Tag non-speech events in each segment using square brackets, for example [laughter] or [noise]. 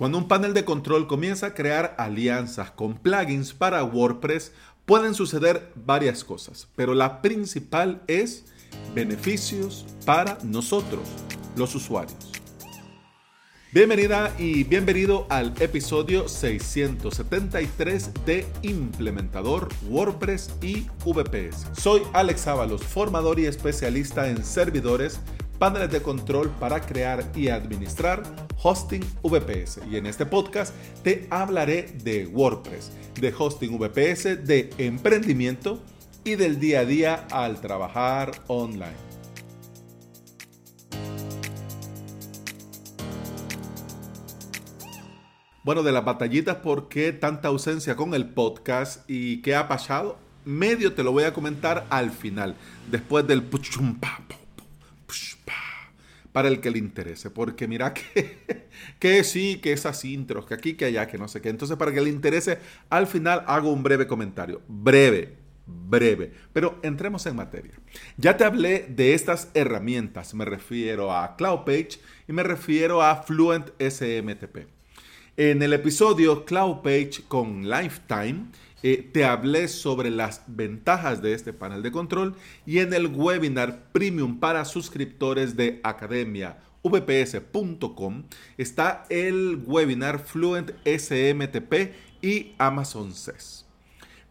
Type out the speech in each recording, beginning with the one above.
Cuando un panel de control comienza a crear alianzas con plugins para WordPress, pueden suceder varias cosas, pero la principal es beneficios para nosotros, los usuarios. Bienvenida y bienvenido al episodio 673 de Implementador WordPress y VPS. Soy Alex Ábalos, formador y especialista en servidores paneles de control para crear y administrar hosting VPS. Y en este podcast te hablaré de WordPress, de hosting VPS, de emprendimiento y del día a día al trabajar online. Bueno, de las batallitas, ¿por qué tanta ausencia con el podcast y qué ha pasado? Medio te lo voy a comentar al final, después del puchumpapo para el que le interese. Porque mira que, [laughs] que sí, que esas intros, que aquí, que allá, que no sé qué. Entonces, para que le interese, al final hago un breve comentario. Breve, breve. Pero entremos en materia. Ya te hablé de estas herramientas. Me refiero a CloudPage y me refiero a Fluent SMTP. En el episodio CloudPage con Lifetime eh, te hablé sobre las ventajas de este panel de control y en el webinar premium para suscriptores de academiavps.com está el webinar Fluent SMTP y Amazon SES.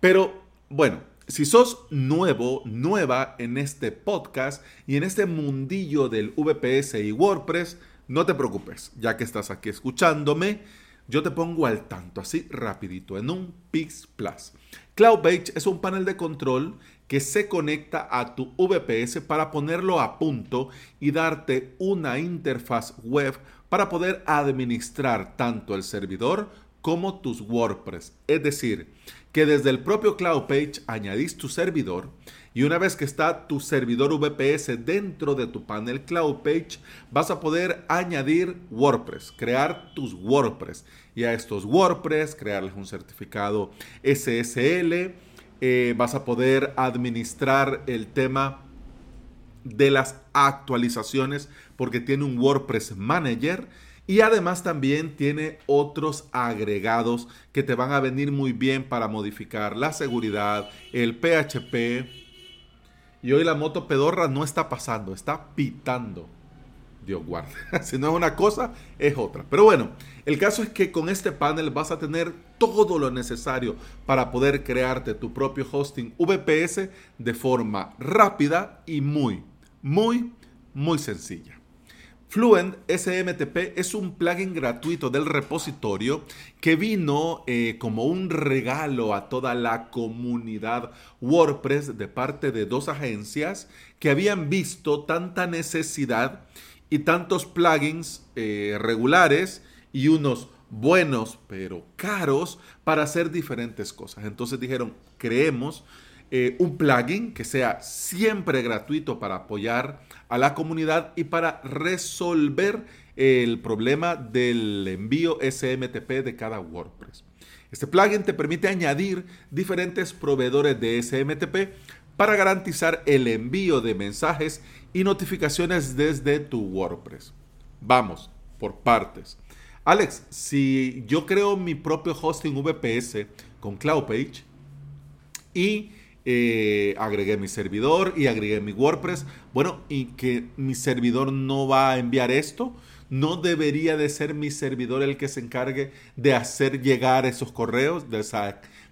Pero bueno, si sos nuevo, nueva en este podcast y en este mundillo del VPS y WordPress, no te preocupes, ya que estás aquí escuchándome yo te pongo al tanto, así rapidito, en un Pix Plus. CloudPage es un panel de control que se conecta a tu VPS para ponerlo a punto y darte una interfaz web para poder administrar tanto el servidor como tus WordPress. Es decir, que desde el propio CloudPage añadís tu servidor y una vez que está tu servidor VPS dentro de tu panel Cloud Page, vas a poder añadir WordPress, crear tus WordPress. Y a estos WordPress, crearles un certificado SSL. Eh, vas a poder administrar el tema de las actualizaciones porque tiene un WordPress Manager. Y además también tiene otros agregados que te van a venir muy bien para modificar la seguridad, el PHP, y hoy la moto pedorra no está pasando, está pitando. Dios guarde. [laughs] si no es una cosa, es otra. Pero bueno, el caso es que con este panel vas a tener todo lo necesario para poder crearte tu propio hosting VPS de forma rápida y muy, muy, muy sencilla. Fluent SMTP es un plugin gratuito del repositorio que vino eh, como un regalo a toda la comunidad WordPress de parte de dos agencias que habían visto tanta necesidad y tantos plugins eh, regulares y unos buenos pero caros para hacer diferentes cosas. Entonces dijeron, creemos eh, un plugin que sea siempre gratuito para apoyar a la comunidad y para resolver el problema del envío SMTP de cada WordPress. Este plugin te permite añadir diferentes proveedores de SMTP para garantizar el envío de mensajes y notificaciones desde tu WordPress. Vamos, por partes. Alex, si yo creo mi propio hosting VPS con CloudPage y eh, agregué mi servidor y agregué mi WordPress. Bueno, y que mi servidor no va a enviar esto. No debería de ser mi servidor el que se encargue de hacer llegar esos correos, de,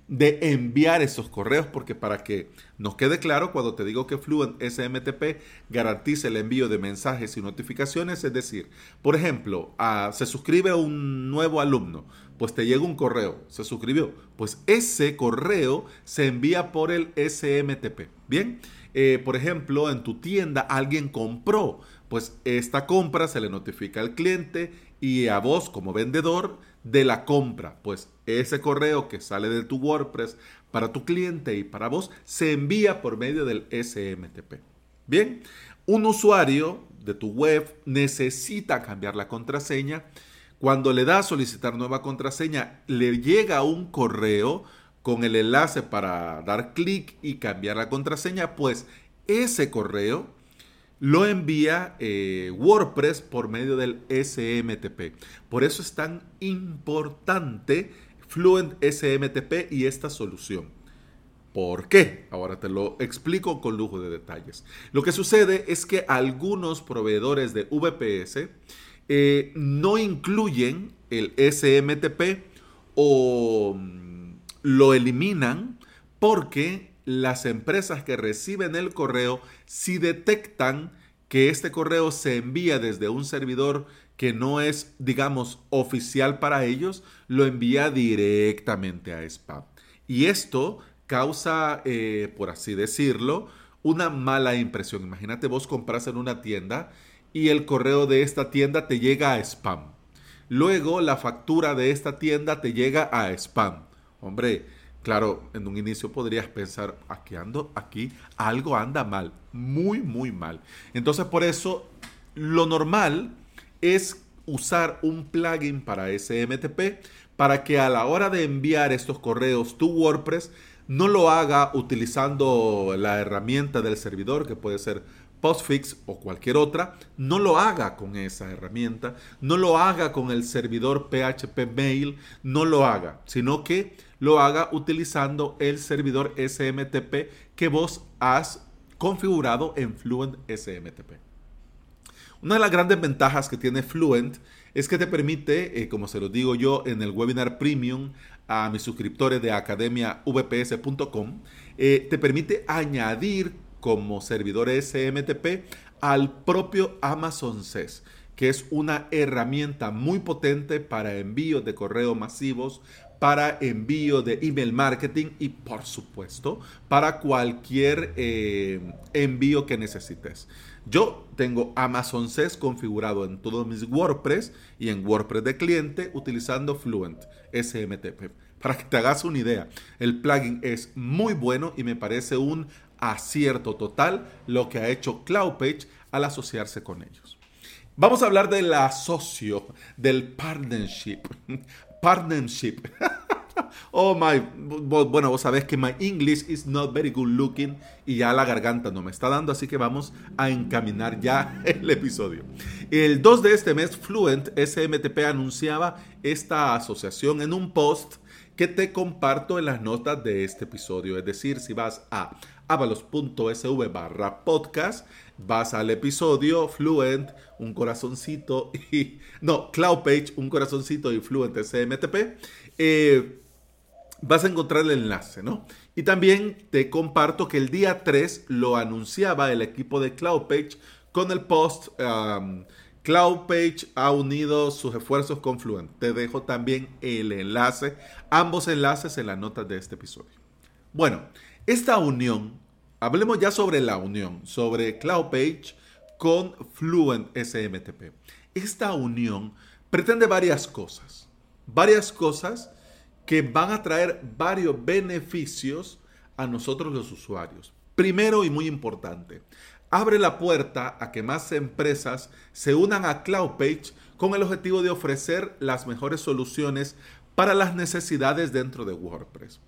de enviar esos correos, porque para que nos quede claro, cuando te digo que Fluent SMTP garantiza el envío de mensajes y notificaciones, es decir, por ejemplo, se suscribe un nuevo alumno, pues te llega un correo, se suscribió, pues ese correo se envía por el SMTP. Bien, eh, por ejemplo, en tu tienda alguien compró, pues esta compra se le notifica al cliente y a vos como vendedor de la compra, pues ese correo que sale de tu WordPress para tu cliente y para vos se envía por medio del SMTP. Bien, un usuario de tu web necesita cambiar la contraseña cuando le da a solicitar nueva contraseña, le llega un correo con el enlace para dar clic y cambiar la contraseña, pues ese correo lo envía eh, WordPress por medio del SMTP. Por eso es tan importante Fluent SMTP y esta solución. ¿Por qué? Ahora te lo explico con lujo de detalles. Lo que sucede es que algunos proveedores de VPS eh, no incluyen el SMTP o mm, lo eliminan porque las empresas que reciben el correo, si detectan que este correo se envía desde un servidor que no es, digamos, oficial para ellos, lo envía directamente a spam. Y esto causa, eh, por así decirlo, una mala impresión. Imagínate vos compras en una tienda y el correo de esta tienda te llega a spam. Luego la factura de esta tienda te llega a spam. Hombre, claro, en un inicio podrías pensar, aquí ando, aquí algo anda mal, muy, muy mal. Entonces por eso lo normal es usar un plugin para SMTP para que a la hora de enviar estos correos tu WordPress no lo haga utilizando la herramienta del servidor que puede ser Postfix o cualquier otra, no lo haga con esa herramienta, no lo haga con el servidor PHP Mail, no lo haga, sino que lo haga utilizando el servidor SMTP que vos has configurado en Fluent SMTP. Una de las grandes ventajas que tiene Fluent es que te permite, eh, como se lo digo yo en el webinar premium a mis suscriptores de academiavps.com, eh, te permite añadir como servidor SMTP al propio Amazon SES, que es una herramienta muy potente para envíos de correo masivos, para envío de email marketing y por supuesto para cualquier eh, envío que necesites. Yo tengo Amazon SES configurado en todos mis WordPress y en WordPress de cliente utilizando Fluent SMTP. Para que te hagas una idea, el plugin es muy bueno y me parece un acierto total lo que ha hecho CloudPage al asociarse con ellos. Vamos a hablar del asocio, del partnership. Partnership. [laughs] oh my, bueno, vos sabés que my English is not very good looking y ya la garganta no me está dando, así que vamos a encaminar ya [laughs] el episodio. El 2 de este mes, Fluent SMTP anunciaba esta asociación en un post que te comparto en las notas de este episodio. Es decir, si vas a avalos.sv barra podcast, vas al episodio Fluent, un corazoncito [laughs] y... No, CloudPage, un corazoncito y Fluent SMTP. Eh, vas a encontrar el enlace, ¿no? Y también te comparto que el día 3 lo anunciaba el equipo de CloudPage con el post... CloudPage ha unido sus esfuerzos con Fluent. Te dejo también el enlace, ambos enlaces en las notas de este episodio. Bueno, esta unión, hablemos ya sobre la unión, sobre CloudPage con Fluent SMTP. Esta unión pretende varias cosas, varias cosas que van a traer varios beneficios a nosotros los usuarios. Primero y muy importante, abre la puerta a que más empresas se unan a CloudPage con el objetivo de ofrecer las mejores soluciones para las necesidades dentro de WordPress.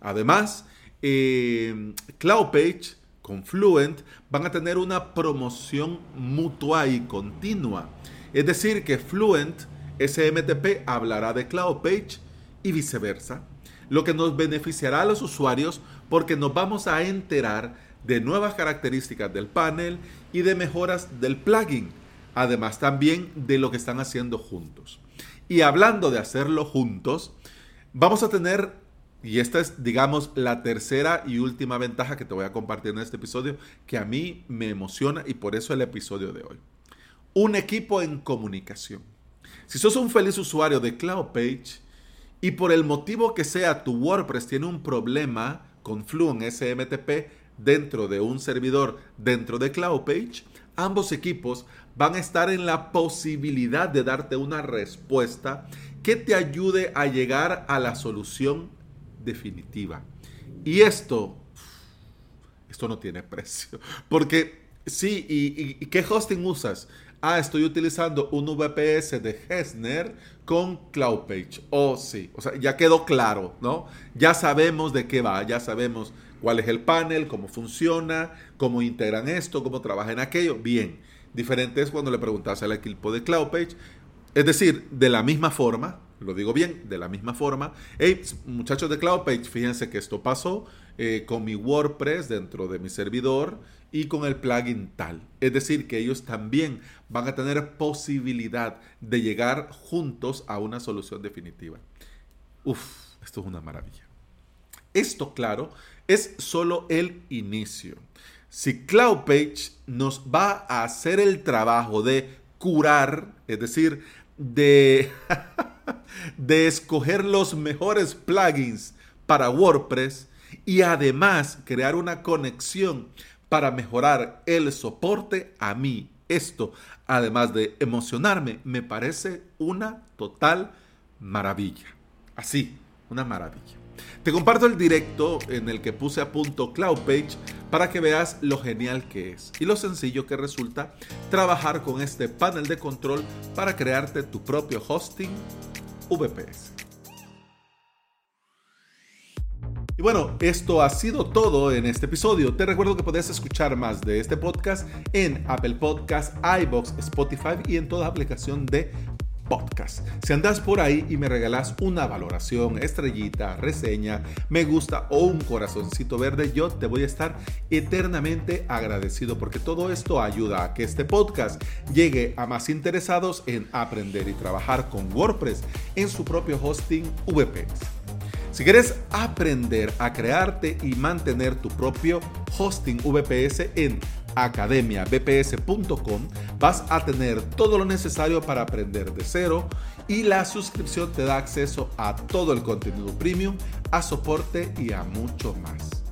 Además, eh, CloudPage con Fluent van a tener una promoción mutua y continua. Es decir, que Fluent SMTP hablará de CloudPage y viceversa, lo que nos beneficiará a los usuarios porque nos vamos a enterar de nuevas características del panel y de mejoras del plugin, además también de lo que están haciendo juntos. Y hablando de hacerlo juntos, vamos a tener y esta es, digamos, la tercera y última ventaja que te voy a compartir en este episodio, que a mí me emociona y por eso el episodio de hoy. Un equipo en comunicación. Si sos un feliz usuario de CloudPage y por el motivo que sea tu WordPress tiene un problema con Fluent SMTP dentro de un servidor dentro de CloudPage, ambos equipos van a estar en la posibilidad de darte una respuesta que te ayude a llegar a la solución definitiva. Y esto, esto no tiene [laughs] precio. Porque sí, ¿y, qué hosting usas? Ah, estoy utilizando un VPS de Hesner con CloudPage. Oh, sí. O sea, ya quedó claro, ¿no? Ya sabemos de qué va, ya sabemos cuál es el panel, cómo funciona, cómo integran esto, cómo trabajan aquello. Bien, diferente es cuando le preguntas al equipo de CloudPage. Es decir, de la misma forma, lo digo bien, de la misma forma. Hey, muchachos de CloudPage, fíjense que esto pasó eh, con mi WordPress dentro de mi servidor y con el plugin tal. Es decir, que ellos también van a tener posibilidad de llegar juntos a una solución definitiva. Uf, esto es una maravilla. Esto, claro, es solo el inicio. Si CloudPage nos va a hacer el trabajo de curar, es decir, de, [laughs] de escoger los mejores plugins para WordPress y además crear una conexión para mejorar el soporte a mí. Esto, además de emocionarme, me parece una total maravilla. Así, una maravilla. Te comparto el directo en el que puse a punto CloudPage para que veas lo genial que es y lo sencillo que resulta trabajar con este panel de control para crearte tu propio hosting VPS. Y bueno, esto ha sido todo en este episodio. Te recuerdo que puedes escuchar más de este podcast en Apple Podcasts, iBox, Spotify y en toda aplicación de podcast. Si andas por ahí y me regalas una valoración, estrellita, reseña, me gusta o un corazoncito verde, yo te voy a estar eternamente agradecido porque todo esto ayuda a que este podcast llegue a más interesados en aprender y trabajar con WordPress en su propio hosting VPS. Si quieres aprender a crearte y mantener tu propio hosting VPS en academiabps.com vas a tener todo lo necesario para aprender de cero y la suscripción te da acceso a todo el contenido premium, a soporte y a mucho más.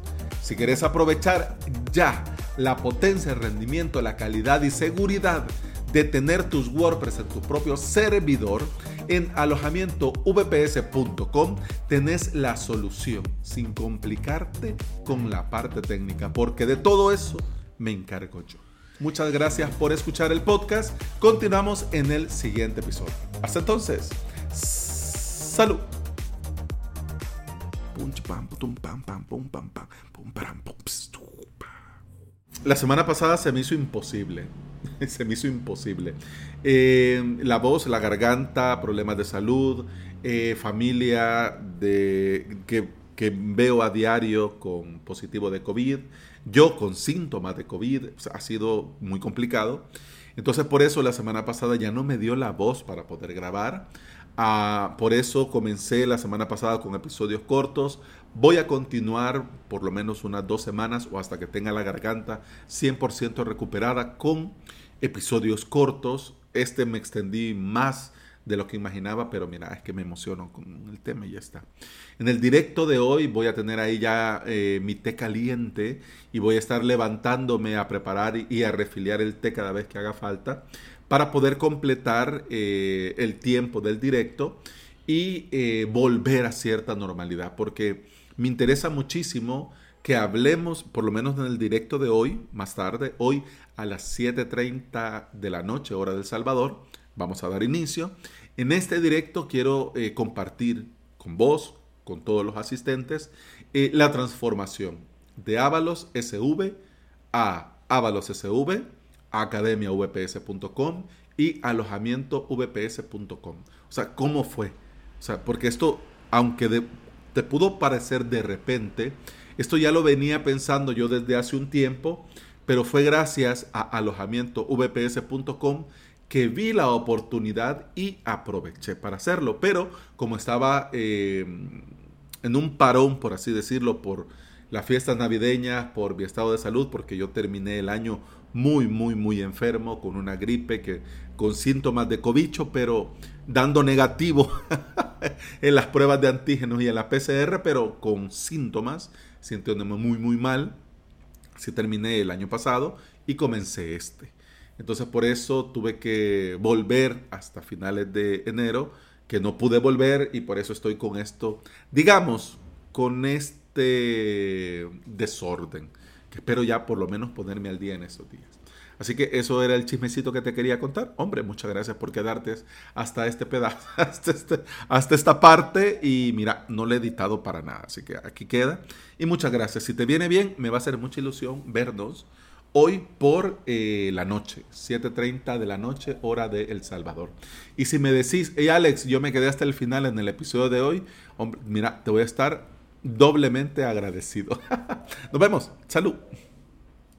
Si quieres aprovechar ya la potencia, el rendimiento, la calidad y seguridad de tener tus WordPress en tu propio servidor, en alojamientovps.com tenés la solución sin complicarte con la parte técnica, porque de todo eso me encargo yo. Muchas gracias por escuchar el podcast. Continuamos en el siguiente episodio. Hasta entonces, salud. La semana pasada se me hizo imposible. [laughs] se me hizo imposible. Eh, la voz, la garganta, problemas de salud, eh, familia de, que, que veo a diario con positivo de COVID yo con síntomas de COVID, ha sido muy complicado. Entonces por eso la semana pasada ya no me dio la voz para poder grabar. Ah, por eso comencé la semana pasada con episodios cortos. Voy a continuar por lo menos unas dos semanas o hasta que tenga la garganta 100% recuperada con episodios cortos. Este me extendí más de lo que imaginaba, pero mira, es que me emociono con el tema y ya está. En el directo de hoy voy a tener ahí ya eh, mi té caliente y voy a estar levantándome a preparar y, a refiliar el té cada vez que haga falta para poder completar eh, el tiempo del directo y eh, volver a cierta normalidad, porque me interesa muchísimo que hablemos, por lo menos en el directo de hoy, más tarde, hoy a las 7.30 de la noche, hora del Salvador, Vamos a dar inicio. En este directo quiero eh, compartir con vos, con todos los asistentes, eh, la transformación de Avalos SV a Avalos SV, academiavps.com y alojamientovps.com. O sea, ¿cómo fue? O sea, porque esto, aunque te pudo parecer de repente, esto ya lo venía pensando yo desde hace un tiempo, pero fue gracias a alojamientovps.com que vi la oportunidad y aproveché para hacerlo. Pero como estaba eh, en un parón, por así decirlo, por las fiestas navideñas, por mi estado de salud, porque yo terminé el año muy, muy, muy enfermo, con una gripe, que, con síntomas de cobicho, pero dando negativo [laughs] en las pruebas de antígenos y en la PCR, pero con síntomas, sintiéndome muy, muy mal. Así terminé el año pasado y comencé este. Entonces por eso tuve que volver hasta finales de enero, que no pude volver y por eso estoy con esto, digamos, con este desorden, que espero ya por lo menos ponerme al día en esos días. Así que eso era el chismecito que te quería contar. Hombre, muchas gracias por quedarte hasta este pedazo, [laughs] hasta, este, hasta esta parte. Y mira, no le he editado para nada. Así que aquí queda. Y muchas gracias. Si te viene bien, me va a hacer mucha ilusión vernos hoy por eh, la noche, 7.30 de la noche, hora de El Salvador. Y si me decís, hey Alex, yo me quedé hasta el final en el episodio de hoy, hombre, mira, te voy a estar doblemente agradecido. [laughs] Nos vemos. Salud.